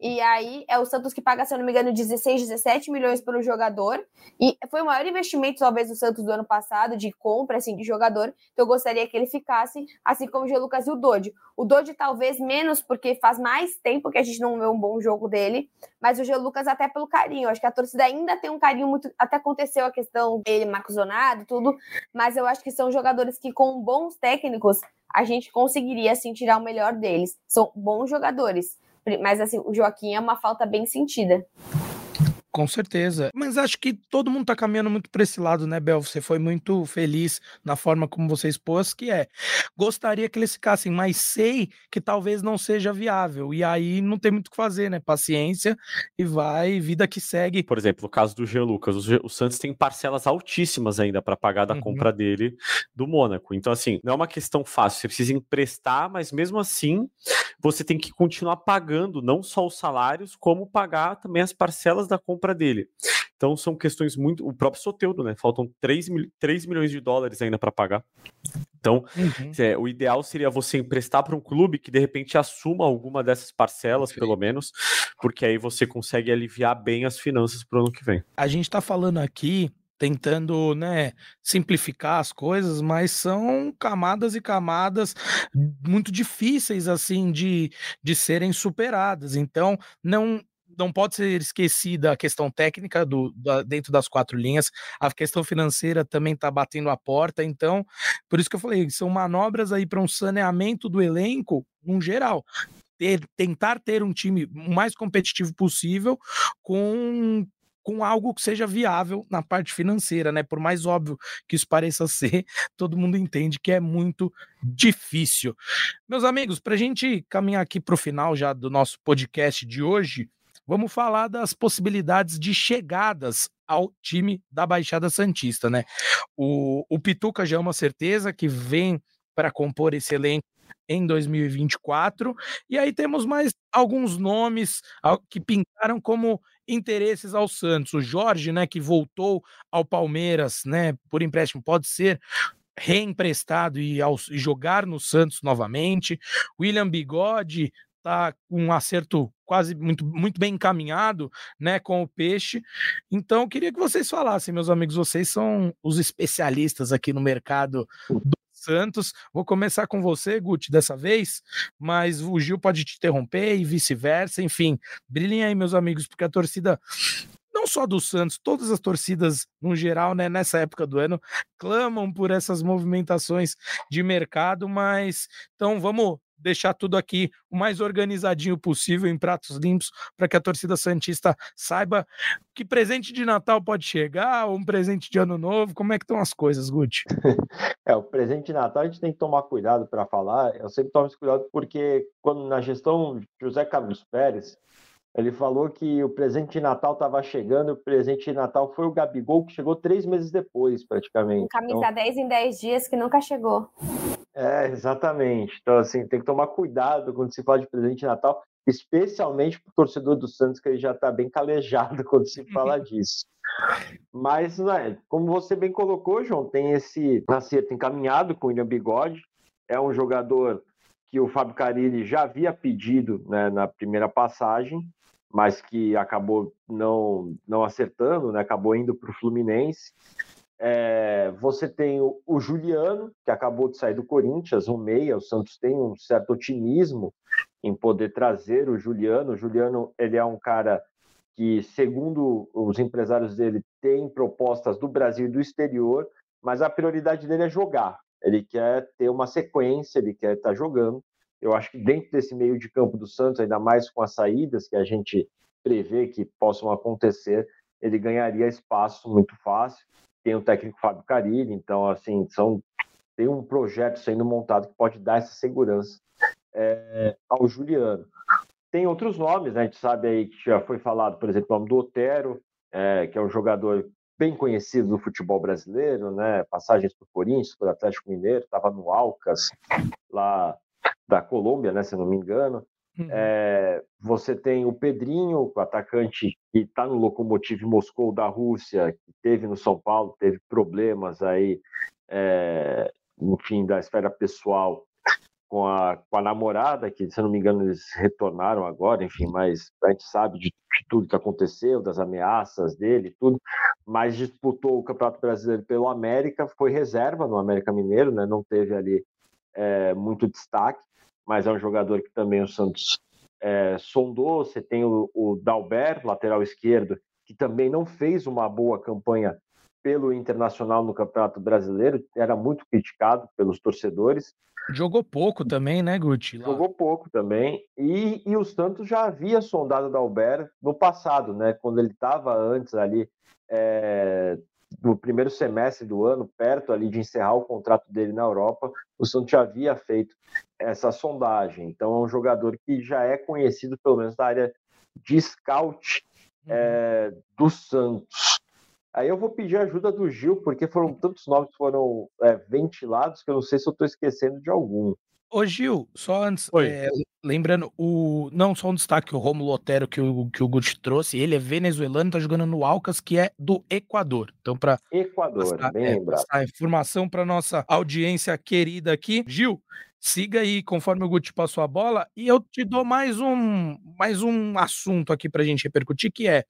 E aí é o Santos que paga, se eu não me engano, 16, 17 milhões pelo jogador. E foi o maior investimento, talvez, do Santos do ano passado, de compra, assim, de jogador. Então eu gostaria que ele ficasse, assim como o G. Lucas e o Dodi. O Dodi talvez menos, porque faz mais tempo que a gente não vê um bom jogo dele. Mas o G. Lucas até pelo carinho. Acho que a torcida ainda tem um carinho muito. Até aconteceu a questão dele, Marcos Zonado, tudo. Mas eu acho que são jogadores que, com bons técnicos, a gente conseguiria, assim, tirar o melhor deles. São bons jogadores mas assim, o Joaquim é uma falta bem sentida. Com certeza. Mas acho que todo mundo tá caminhando muito para esse lado, né, Bel? Você foi muito feliz na forma como você expôs, que é gostaria que eles ficassem, mas sei que talvez não seja viável. E aí não tem muito o que fazer, né? Paciência e vai, vida que segue. Por exemplo, o caso do Jean Lucas, o, o Santos tem parcelas altíssimas ainda para pagar da uhum. compra dele do Mônaco. Então, assim, não é uma questão fácil. Você precisa emprestar, mas mesmo assim, você tem que continuar pagando não só os salários, como pagar também as parcelas da compra dele. Então são questões muito. O próprio Soteudo, né? Faltam 3, mil... 3 milhões de dólares ainda para pagar. Então, uhum. é, o ideal seria você emprestar para um clube que de repente assuma alguma dessas parcelas, pelo menos, porque aí você consegue aliviar bem as finanças para o ano que vem. A gente está falando aqui tentando, né, simplificar as coisas, mas são camadas e camadas muito difíceis assim de, de serem superadas. Então, não não pode ser esquecida a questão técnica do, da, dentro das quatro linhas, a questão financeira também está batendo a porta, então, por isso que eu falei, são manobras aí para um saneamento do elenco, num geral. ter, tentar ter um time mais competitivo possível com com algo que seja viável na parte financeira, né? Por mais óbvio que isso pareça ser, todo mundo entende que é muito difícil. Meus amigos, para a gente caminhar aqui para o final já do nosso podcast de hoje, vamos falar das possibilidades de chegadas ao time da Baixada Santista, né? O, o Pituca já é uma certeza que vem para compor esse elenco em 2024. E aí temos mais alguns nomes que pintaram como interesses ao Santos. O Jorge, né, que voltou ao Palmeiras, né, por empréstimo, pode ser reemprestado e, ao, e jogar no Santos novamente. William Bigode tá com um acerto quase muito, muito bem encaminhado, né, com o Peixe. Então, queria que vocês falassem, meus amigos, vocês são os especialistas aqui no mercado do Santos. Vou começar com você, Guti, dessa vez, mas o Gil pode te interromper e vice-versa. Enfim, brilhem aí, meus amigos, porque a torcida não só do Santos, todas as torcidas no geral, né, nessa época do ano, clamam por essas movimentações de mercado, mas então vamos deixar tudo aqui o mais organizadinho possível, em pratos limpos, para que a torcida Santista saiba que presente de Natal pode chegar, ou um presente de Ano Novo, como é que estão as coisas, Guti? É, o presente de Natal a gente tem que tomar cuidado para falar, eu sempre tomo esse cuidado porque quando na gestão José Carlos Pérez, ele falou que o presente de Natal estava chegando, o presente de Natal foi o Gabigol, que chegou três meses depois, praticamente. Um camisa então... 10 em 10 dias que nunca chegou. É, exatamente. Então, assim, tem que tomar cuidado quando se fala de presente de Natal, especialmente para o torcedor do Santos, que ele já está bem calejado quando se fala disso. Mas, né, como você bem colocou, João, tem esse acerto encaminhado com o William Bigode. É um jogador que o Fábio Carilli já havia pedido né, na primeira passagem mas que acabou não, não acertando, né? acabou indo para o Fluminense. É, você tem o, o, Juliano, que acabou de sair do Corinthians, um meia. O Santos tem um certo otimismo em poder trazer o Juliano. O Juliano ele é um cara que, segundo os empresários dele, tem propostas do Brasil e do exterior, mas a prioridade dele é jogar. Ele quer ter uma sequência, ele quer estar jogando. Eu acho que dentro desse meio de campo do Santos, ainda mais com as saídas que a gente prevê que possam acontecer, ele ganharia espaço muito fácil. Tem o técnico Fábio Carilli, então assim são tem um projeto sendo montado que pode dar essa segurança é, ao Juliano. Tem outros nomes, né? a gente sabe aí que já foi falado, por exemplo, o nome do Otero, é, que é um jogador bem conhecido do futebol brasileiro, né? Passagens por Corinthians, por Atlético Mineiro, estava no Alcas, lá da Colômbia, né, se não me engano. Uhum. É, você tem o Pedrinho, o atacante que está no Lokomotiv Moscou da Rússia, que teve no São Paulo, teve problemas aí, é, enfim, da esfera pessoal com a, com a namorada, que se não me engano eles retornaram agora, enfim, mas a gente sabe de, de tudo que aconteceu, das ameaças dele, tudo, mas disputou o Campeonato Brasileiro pelo América, foi reserva no América Mineiro, né, não teve ali é, muito destaque, mas é um jogador que também o Santos é, sondou. Você tem o, o Dalbert, lateral esquerdo, que também não fez uma boa campanha pelo Internacional no Campeonato Brasileiro, era muito criticado pelos torcedores. Jogou pouco também, né, Guti? Jogou pouco também. E, e o Santos já havia sondado o Dalbert no passado, né? Quando ele estava antes ali é, no primeiro semestre do ano, perto ali de encerrar o contrato dele na Europa, o Santos já havia feito essa sondagem. Então é um jogador que já é conhecido, pelo menos, da área de scout uhum. é, do Santos. Aí eu vou pedir ajuda do Gil, porque foram tantos nomes que foram é, ventilados que eu não sei se eu estou esquecendo de algum. Ô Gil, só antes, é, lembrando, o, não só um destaque, o Romulo Otero que o, que o Guti trouxe, ele é venezuelano, tá jogando no Alcas, que é do Equador. Então, para Equador, passar, bem é, lembrado. Passar informação para nossa audiência querida aqui. Gil, siga aí conforme o Guti passou a bola e eu te dou mais um mais um assunto aqui para a gente repercutir que é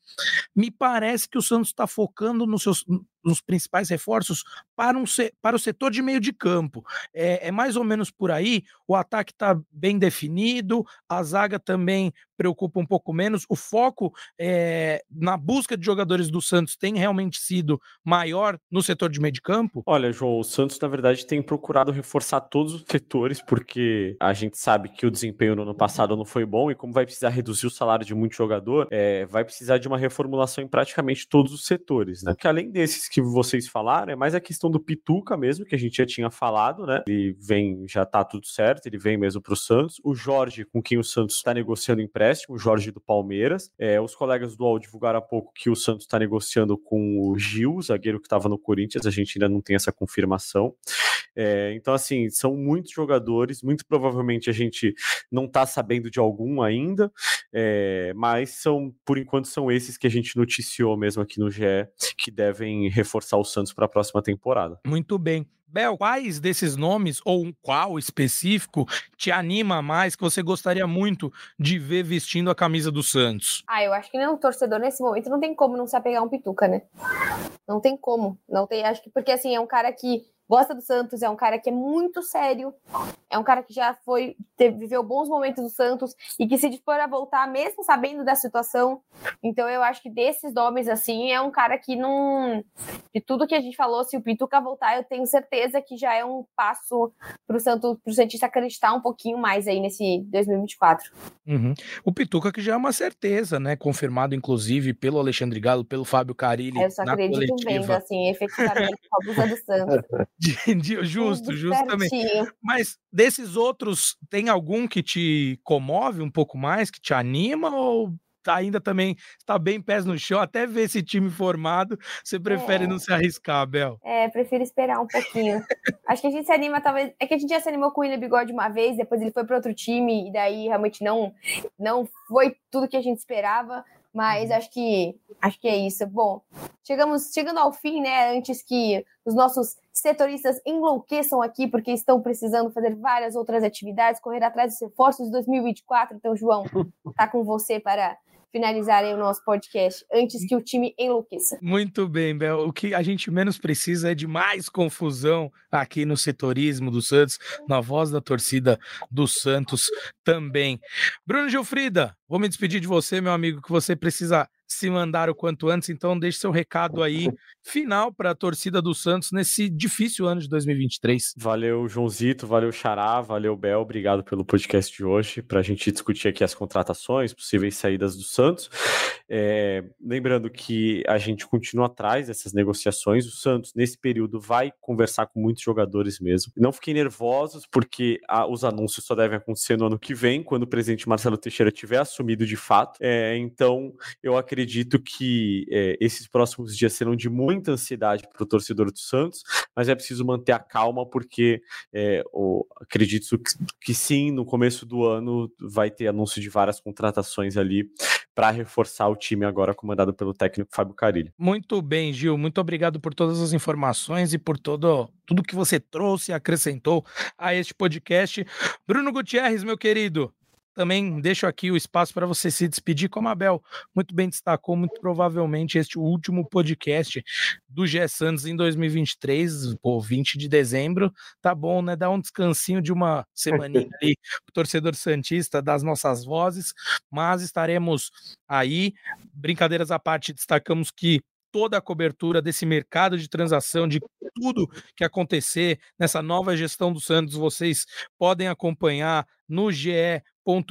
me parece que o Santos está focando nos seus nos principais reforços para, um, para o setor de meio de campo. É, é mais ou menos por aí. O ataque está bem definido, a zaga também preocupa um pouco menos? O foco é, na busca de jogadores do Santos tem realmente sido maior no setor de meio de campo? Olha, João, o Santos, na verdade, tem procurado reforçar todos os setores, porque a gente sabe que o desempenho no ano passado não foi bom e como vai precisar reduzir o salário de muito jogador, é, vai precisar de uma reformulação em praticamente todos os setores, né? Que além desses que vocês falaram, é mais a questão do Pituca mesmo, que a gente já tinha falado, né? Ele vem, já tá tudo certo, ele vem mesmo pro Santos. O Jorge, com quem o Santos está negociando empréstimo, o Jorge do Palmeiras. É, os colegas do UOL divulgaram há pouco que o Santos está negociando com o Gil, zagueiro que estava no Corinthians, a gente ainda não tem essa confirmação. É, então, assim, são muitos jogadores, muito provavelmente a gente não está sabendo de algum ainda, é, mas são, por enquanto, são esses que a gente noticiou mesmo aqui no GE, que devem reforçar o Santos para a próxima temporada. Muito bem. Bel, quais desses nomes, ou um qual específico, te anima mais, que você gostaria muito de ver vestindo a camisa do Santos? Ah, eu acho que não, torcedor nesse momento não tem como não se apegar a um Pituca, né? Não tem como. Não tem, acho que porque assim, é um cara que gosta do Santos, é um cara que é muito sério, é um cara que já foi, teve, viveu bons momentos do Santos e que se dispor a voltar, mesmo sabendo da situação. Então eu acho que desses nomes, assim, é um cara que não. De tudo que a gente falou, se o Pituca voltar, eu tenho certeza que já é um passo para o Santos, pro Santista acreditar um pouquinho mais aí nesse 2024. Uhum. O Pituca que já é uma certeza, né? Confirmado, inclusive, pelo Alexandre Galo, pelo Fábio Carilli. Eu só acredito coletiva. vendo, assim, efetivamente, a abusa do Santos. De, de, justo, justamente. Mas desses outros, tem algum que te comove um pouco mais, que te anima ou ainda também está bem pés no chão, até ver esse time formado, você prefere é. não se arriscar, Bel? É, prefiro esperar um pouquinho. Acho que a gente se anima, talvez. É que a gente já se animou com o William Bigode uma vez, depois ele foi para outro time, e daí realmente não, não foi tudo que a gente esperava. Mas uhum. acho que acho que é isso. Bom, chegamos chegando ao fim, né? Antes que os nossos setoristas enlouqueçam aqui, porque estão precisando fazer várias outras atividades, correr atrás dos reforços de 2024. Então, João, tá com você para finalizarem o nosso podcast antes que o time enlouqueça. Muito bem, Bel. O que a gente menos precisa é de mais confusão aqui no setorismo do Santos, na voz da torcida do Santos também. Bruno Gilfrida, vou me despedir de você, meu amigo, que você precisa se mandar o quanto antes, então deixe seu recado aí final para a torcida do Santos nesse difícil ano de 2023. Valeu, Joãozito, valeu, Xará, valeu, Bel, obrigado pelo podcast de hoje, para a gente discutir aqui as contratações, possíveis saídas do Santos. É, lembrando que a gente continua atrás dessas negociações, o Santos, nesse período, vai conversar com muitos jogadores mesmo. Não fiquem nervosos, porque a, os anúncios só devem acontecer no ano que vem, quando o presidente Marcelo Teixeira tiver assumido de fato. É, então, eu acredito que é, esses próximos dias serão de muita ansiedade para o torcedor do Santos, mas é preciso manter a calma, porque é, o, acredito que, que sim, no começo do ano vai ter anúncio de várias contratações ali para reforçar o time agora comandado pelo técnico Fábio Carilli. Muito bem, Gil. Muito obrigado por todas as informações e por todo, tudo que você trouxe e acrescentou a este podcast. Bruno Gutierrez, meu querido, também deixo aqui o espaço para você se despedir, como a Bel muito bem destacou, muito provavelmente este último podcast do Gé Santos em 2023, pô, 20 de dezembro, tá bom, né? Dá um descansinho de uma semaninha ali o torcedor santista das nossas vozes, mas estaremos aí. Brincadeiras à parte, destacamos que toda a cobertura desse mercado de transação, de tudo que acontecer nessa nova gestão do Santos, vocês podem acompanhar no GE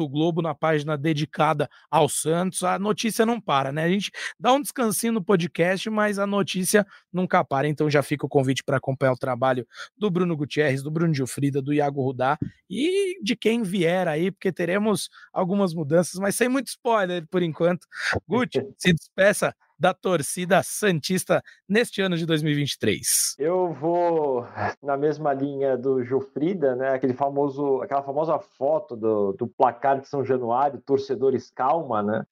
Globo na página dedicada ao Santos. A notícia não para, né? A gente dá um descansinho no podcast, mas a notícia nunca para. Então já fica o convite para acompanhar o trabalho do Bruno Gutierrez, do Bruno Gilfrida, do Iago Rudá e de quem vier aí, porque teremos algumas mudanças, mas sem muito spoiler por enquanto. Guti, se despeça da torcida Santista neste ano de 2023? Eu vou na mesma linha do Jofrida, né? Aquele famoso, aquela famosa foto do, do placar de São Januário, torcedores calma, né?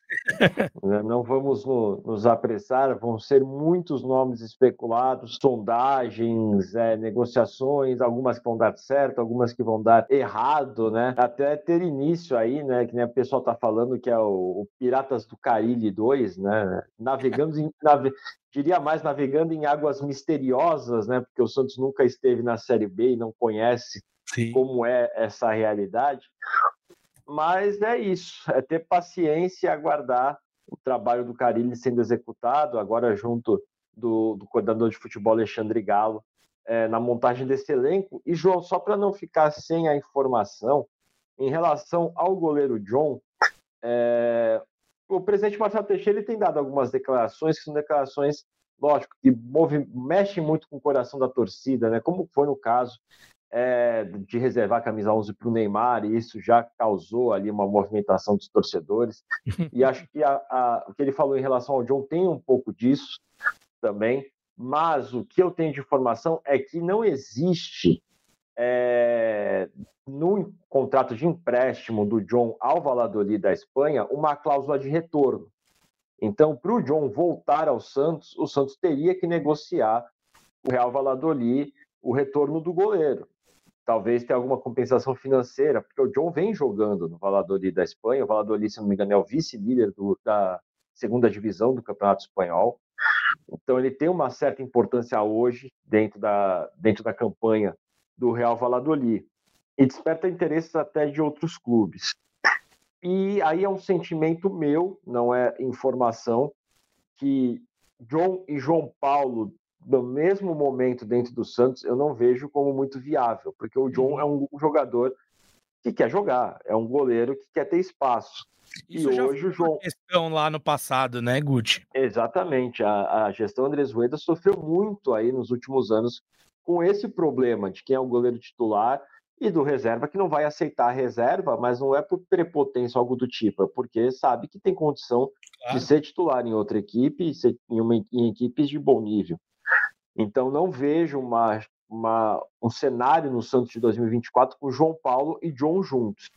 Não vamos no, nos apressar, vão ser muitos nomes especulados, sondagens, é, negociações, algumas que vão dar certo, algumas que vão dar errado, né? Até ter início aí, né? Que nem o pessoal tá falando que é o, o Piratas do Caribe 2, né? Navegando navegamos em, nave, diria mais, navegando em águas misteriosas, né? Porque o Santos nunca esteve na Série B e não conhece Sim. como é essa realidade. Mas é isso, é ter paciência e aguardar o trabalho do Carilli sendo executado, agora junto do, do coordenador de futebol Alexandre Galo, é, na montagem desse elenco. E, João, só para não ficar sem a informação, em relação ao goleiro John, é, o presidente Marcelo Teixeira ele tem dado algumas declarações que são declarações, lógico, que move, mexem muito com o coração da torcida, né? como foi no caso é, de reservar a camisa 11 para o Neymar, e isso já causou ali uma movimentação dos torcedores. E acho que a, a, o que ele falou em relação ao John tem um pouco disso também, mas o que eu tenho de informação é que não existe é, no contrato de empréstimo do John ao Valladolid da Espanha uma cláusula de retorno. Então, para o John voltar ao Santos, o Santos teria que negociar o Real Valladolid o retorno do goleiro. Talvez tenha alguma compensação financeira, porque o John vem jogando no Valladolid da Espanha, o Valladolid, se não me engano, é o vice-líder da segunda divisão do Campeonato Espanhol, então ele tem uma certa importância hoje dentro da, dentro da campanha do Real Valladolid, e desperta interesses até de outros clubes. E aí é um sentimento meu, não é informação, que John e João Paulo no mesmo momento dentro do Santos, eu não vejo como muito viável, porque o John uhum. é um jogador que quer jogar, é um goleiro que quer ter espaço. Isso e hoje o João. questão lá no passado, né, Guti? Exatamente. A, a gestão Andrés Rueda sofreu muito aí nos últimos anos com esse problema de quem é o goleiro titular e do reserva que não vai aceitar a reserva, mas não é por prepotência algo do tipo, é porque sabe que tem condição claro. de ser titular em outra equipe ser em, uma, em equipes de bom nível. Então, não vejo uma, uma, um cenário no Santos de 2024 com João Paulo e John juntos.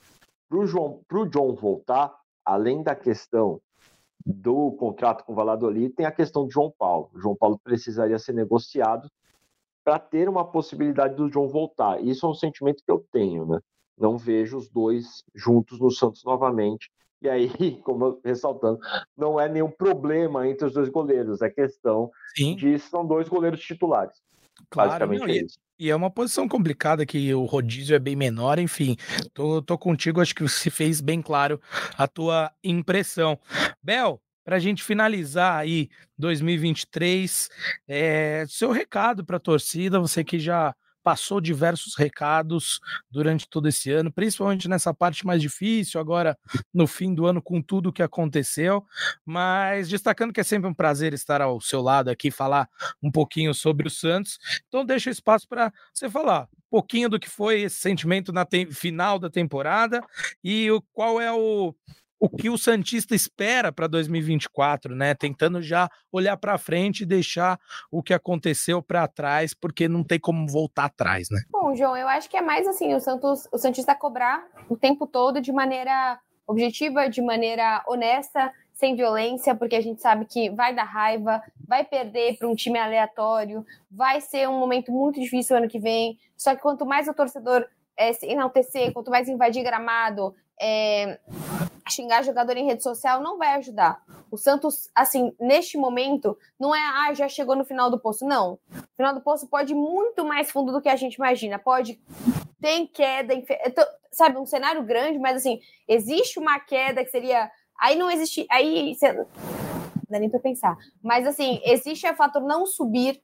Para o João, John voltar, além da questão do contrato com o Valladolid, tem a questão de João Paulo. O João Paulo precisaria ser negociado para ter uma possibilidade do John voltar. Isso é um sentimento que eu tenho, né? Não vejo os dois juntos no Santos novamente. E aí, como ressaltando, não é nenhum problema entre os dois goleiros, é questão Sim. de são dois goleiros titulares. Claro, basicamente não, é isso. E é uma posição complicada que o rodízio é bem menor, enfim. Tô, tô contigo, acho que se fez bem claro a tua impressão. Bel, para a gente finalizar aí 2023, é, seu recado para a torcida, você que já passou diversos recados durante todo esse ano, principalmente nessa parte mais difícil, agora no fim do ano, com tudo o que aconteceu. Mas destacando que é sempre um prazer estar ao seu lado aqui, falar um pouquinho sobre o Santos. Então, deixa espaço para você falar um pouquinho do que foi esse sentimento na final da temporada e o, qual é o, o que o Santista espera para 2024, né? Tentando já olhar para frente e deixar o que aconteceu para trás, porque não tem como voltar atrás, né? Bom, João, eu acho que é mais assim, o Santos, o Santista cobrar o tempo todo de maneira objetiva, de maneira honesta, sem violência, porque a gente sabe que vai dar raiva, vai perder para um time aleatório, vai ser um momento muito difícil ano que vem. Só que quanto mais o torcedor é, se enaltecer, quanto mais invadir gramado, é, xingar jogador em rede social não vai ajudar. O Santos, assim, neste momento, não é, ah, já chegou no final do poço. Não. O final do poço pode ir muito mais fundo do que a gente imagina. Pode. Tem queda, sabe, um cenário grande, mas assim, existe uma queda que seria. Aí não existe. Aí. Não dá nem pra pensar. Mas assim, existe o fator não subir.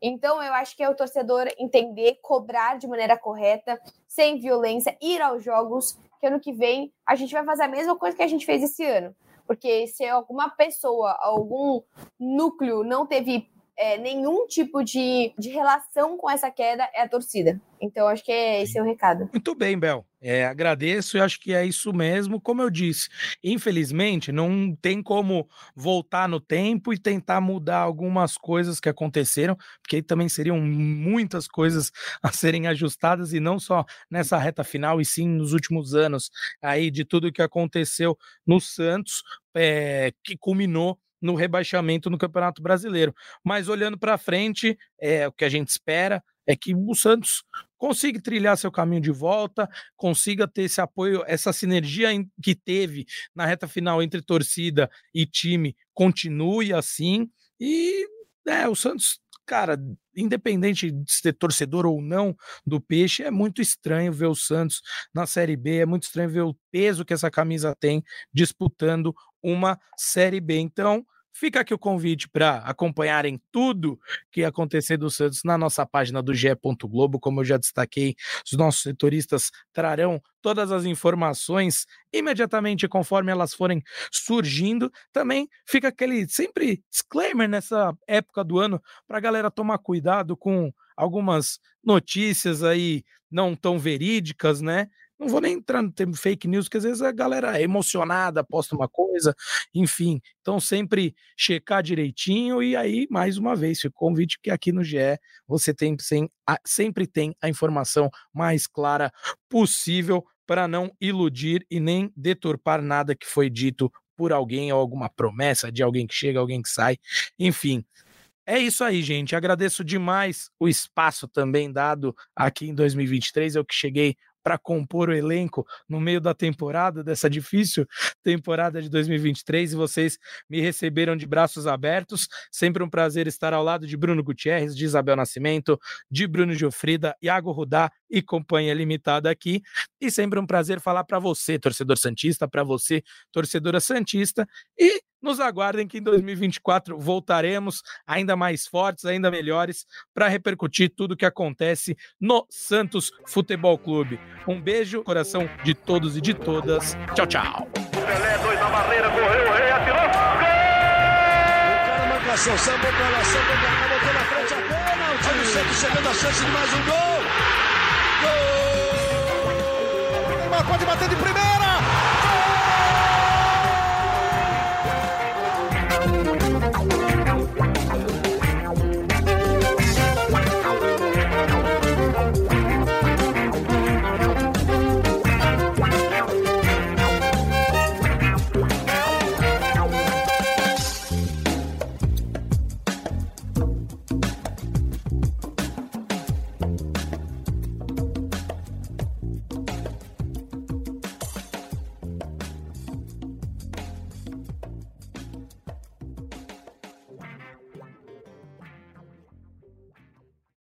Então, eu acho que é o torcedor entender, cobrar de maneira correta, sem violência, ir aos jogos que ano que vem a gente vai fazer a mesma coisa que a gente fez esse ano. Porque se alguma pessoa, algum núcleo não teve é, nenhum tipo de, de relação com essa queda, é a torcida. Então, acho que é esse é o recado. Muito bem, Bel. É, agradeço e acho que é isso mesmo. Como eu disse, infelizmente, não tem como voltar no tempo e tentar mudar algumas coisas que aconteceram, porque também seriam muitas coisas a serem ajustadas e não só nessa reta final, e sim nos últimos anos aí de tudo que aconteceu no Santos, é, que culminou no rebaixamento no Campeonato Brasileiro. Mas olhando para frente, é o que a gente espera é que o Santos consiga trilhar seu caminho de volta, consiga ter esse apoio, essa sinergia que teve na reta final entre torcida e time continue assim. E é, o Santos, cara, independente de ser torcedor ou não do Peixe, é muito estranho ver o Santos na Série B, é muito estranho ver o peso que essa camisa tem disputando uma Série B. Então, Fica aqui o convite para acompanharem tudo que acontecer do Santos na nossa página do GE. Globo. Como eu já destaquei, os nossos setoristas trarão todas as informações imediatamente conforme elas forem surgindo. Também fica aquele sempre disclaimer nessa época do ano para a galera tomar cuidado com algumas notícias aí não tão verídicas, né? Não vou nem entrar no termo fake news, porque às vezes a galera é emocionada, posta uma coisa, enfim. Então, sempre checar direitinho e aí, mais uma vez, o convite que aqui no GE você tem, sempre tem a informação mais clara possível para não iludir e nem deturpar nada que foi dito por alguém ou alguma promessa de alguém que chega, alguém que sai, enfim. É isso aí, gente. Agradeço demais o espaço também dado aqui em 2023. Eu que cheguei para compor o elenco no meio da temporada, dessa difícil temporada de 2023, e vocês me receberam de braços abertos. Sempre um prazer estar ao lado de Bruno Gutierrez, de Isabel Nascimento, de Bruno Giofrida, Iago Rudá e companhia limitada aqui. E sempre um prazer falar para você, torcedor Santista, para você, torcedora Santista. E nos aguardem que em 2024 voltaremos ainda mais fortes, ainda melhores, para repercutir tudo o que acontece no Santos Futebol Clube. Um beijo, coração de todos e de todas. Tchau, tchau. Pelé, dois na barreira, correu, o rei atirou. Gol! O cara marcação, samba pra lá, samba pra cá, botou na frente a pênalti. Olha o Santos chegando a chance de mais um gol. Gol! Neymar pode bater de primeira.